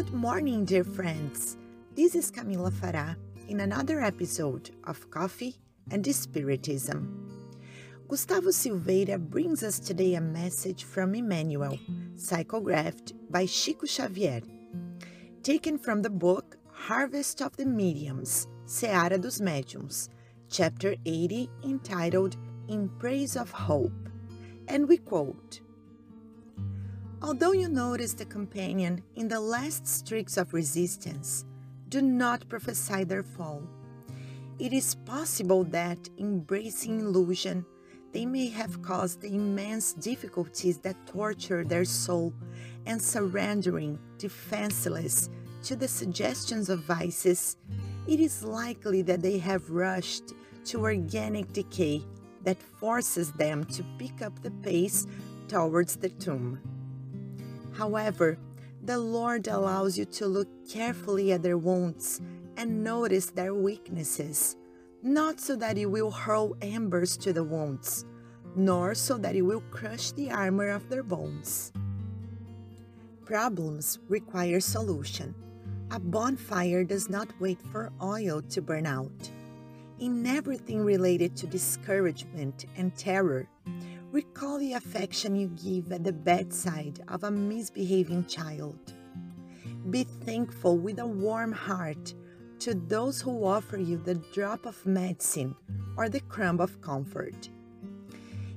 Good morning, dear friends. This is Camila Farah in another episode of Coffee and Spiritism. Gustavo Silveira brings us today a message from Emmanuel, psychographed by Chico Xavier, taken from the book Harvest of the Mediums, Seara dos Médiums, chapter 80, entitled In Praise of Hope. And we quote Although you notice the companion in the last streaks of resistance, do not prophesy their fall. It is possible that, embracing illusion, they may have caused the immense difficulties that torture their soul and surrendering, defenseless, to the suggestions of vices, it is likely that they have rushed to organic decay that forces them to pick up the pace towards the tomb. However, the Lord allows you to look carefully at their wounds and notice their weaknesses, not so that you will hurl embers to the wounds, nor so that you will crush the armor of their bones. Problems require solution. A bonfire does not wait for oil to burn out. In everything related to discouragement and terror, Recall the affection you give at the bedside of a misbehaving child. Be thankful with a warm heart to those who offer you the drop of medicine or the crumb of comfort.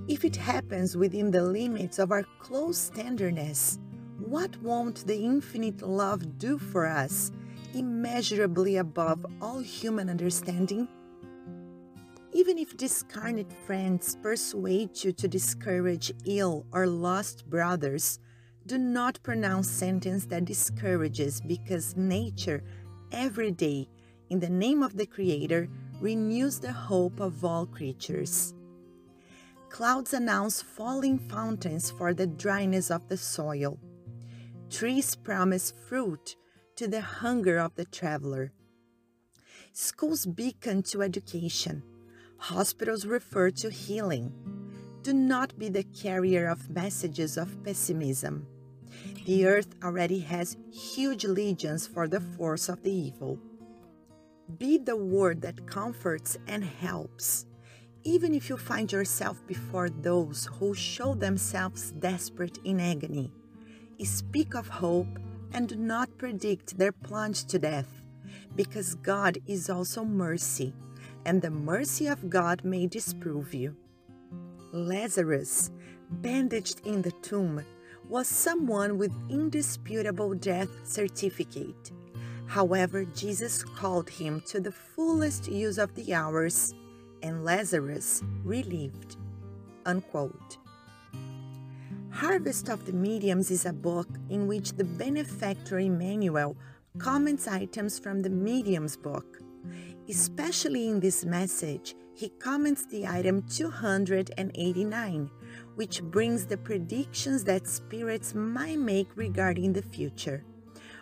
If it happens within the limits of our close tenderness, what won't the infinite love do for us, immeasurably above all human understanding? Even if discarnate friends persuade you to discourage ill or lost brothers, do not pronounce sentence that discourages because nature every day in the name of the creator renews the hope of all creatures. Clouds announce falling fountains for the dryness of the soil. Trees promise fruit to the hunger of the traveler. Schools beacon to education Hospitals refer to healing. Do not be the carrier of messages of pessimism. The earth already has huge legions for the force of the evil. Be the word that comforts and helps, even if you find yourself before those who show themselves desperate in agony. Speak of hope and do not predict their plunge to death, because God is also mercy and the mercy of God may disprove you. Lazarus, bandaged in the tomb, was someone with indisputable death certificate. However, Jesus called him to the fullest use of the hours, and Lazarus relieved. Unquote. Harvest of the Mediums is a book in which the benefactor Emmanuel comments items from the Medium's book. Especially in this message, he comments the item 289, which brings the predictions that spirits might make regarding the future.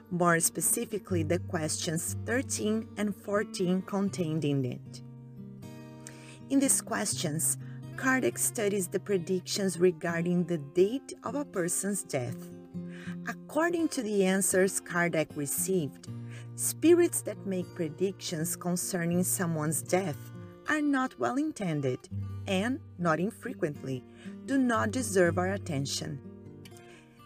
More specifically, the questions 13 and 14 contained in it. In these questions, Kardec studies the predictions regarding the date of a person's death. According to the answers Kardec received, Spirits that make predictions concerning someone's death are not well intended and, not infrequently, do not deserve our attention.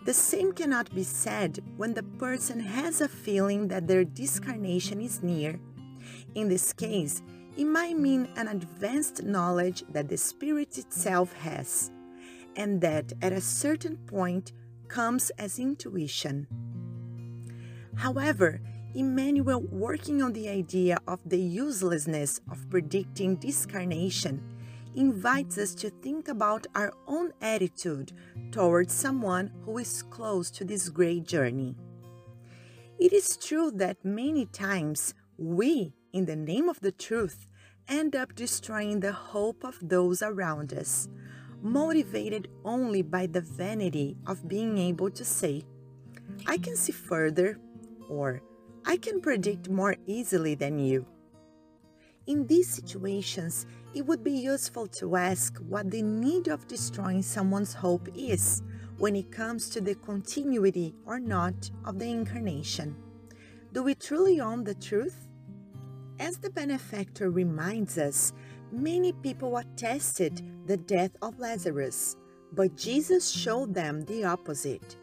The same cannot be said when the person has a feeling that their discarnation is near. In this case, it might mean an advanced knowledge that the spirit itself has, and that at a certain point comes as intuition. However, Emmanuel working on the idea of the uselessness of predicting discarnation invites us to think about our own attitude towards someone who is close to this great journey. It is true that many times we, in the name of the truth, end up destroying the hope of those around us, motivated only by the vanity of being able to say, I can see further, or I can predict more easily than you. In these situations, it would be useful to ask what the need of destroying someone's hope is when it comes to the continuity or not of the incarnation. Do we truly own the truth? As the benefactor reminds us, many people attested the death of Lazarus, but Jesus showed them the opposite.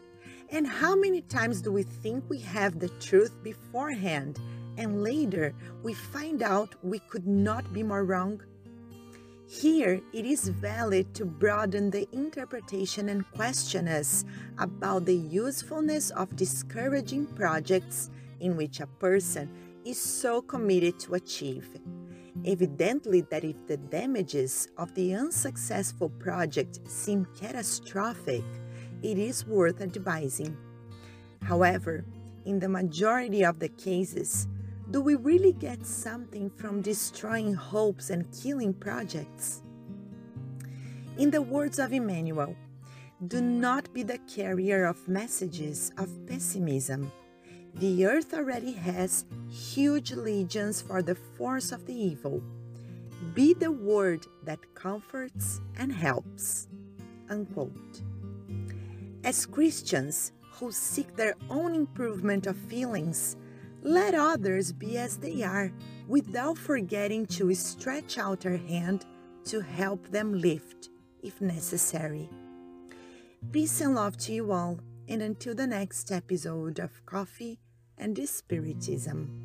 And how many times do we think we have the truth beforehand and later we find out we could not be more wrong? Here, it is valid to broaden the interpretation and question us about the usefulness of discouraging projects in which a person is so committed to achieve. Evidently, that if the damages of the unsuccessful project seem catastrophic, it is worth advising. However, in the majority of the cases, do we really get something from destroying hopes and killing projects? In the words of Emmanuel, do not be the carrier of messages of pessimism. The earth already has huge legions for the force of the evil. Be the word that comforts and helps. Unquote. As Christians who seek their own improvement of feelings, let others be as they are without forgetting to stretch out our hand to help them lift if necessary. Peace and love to you all, and until the next episode of Coffee and Spiritism.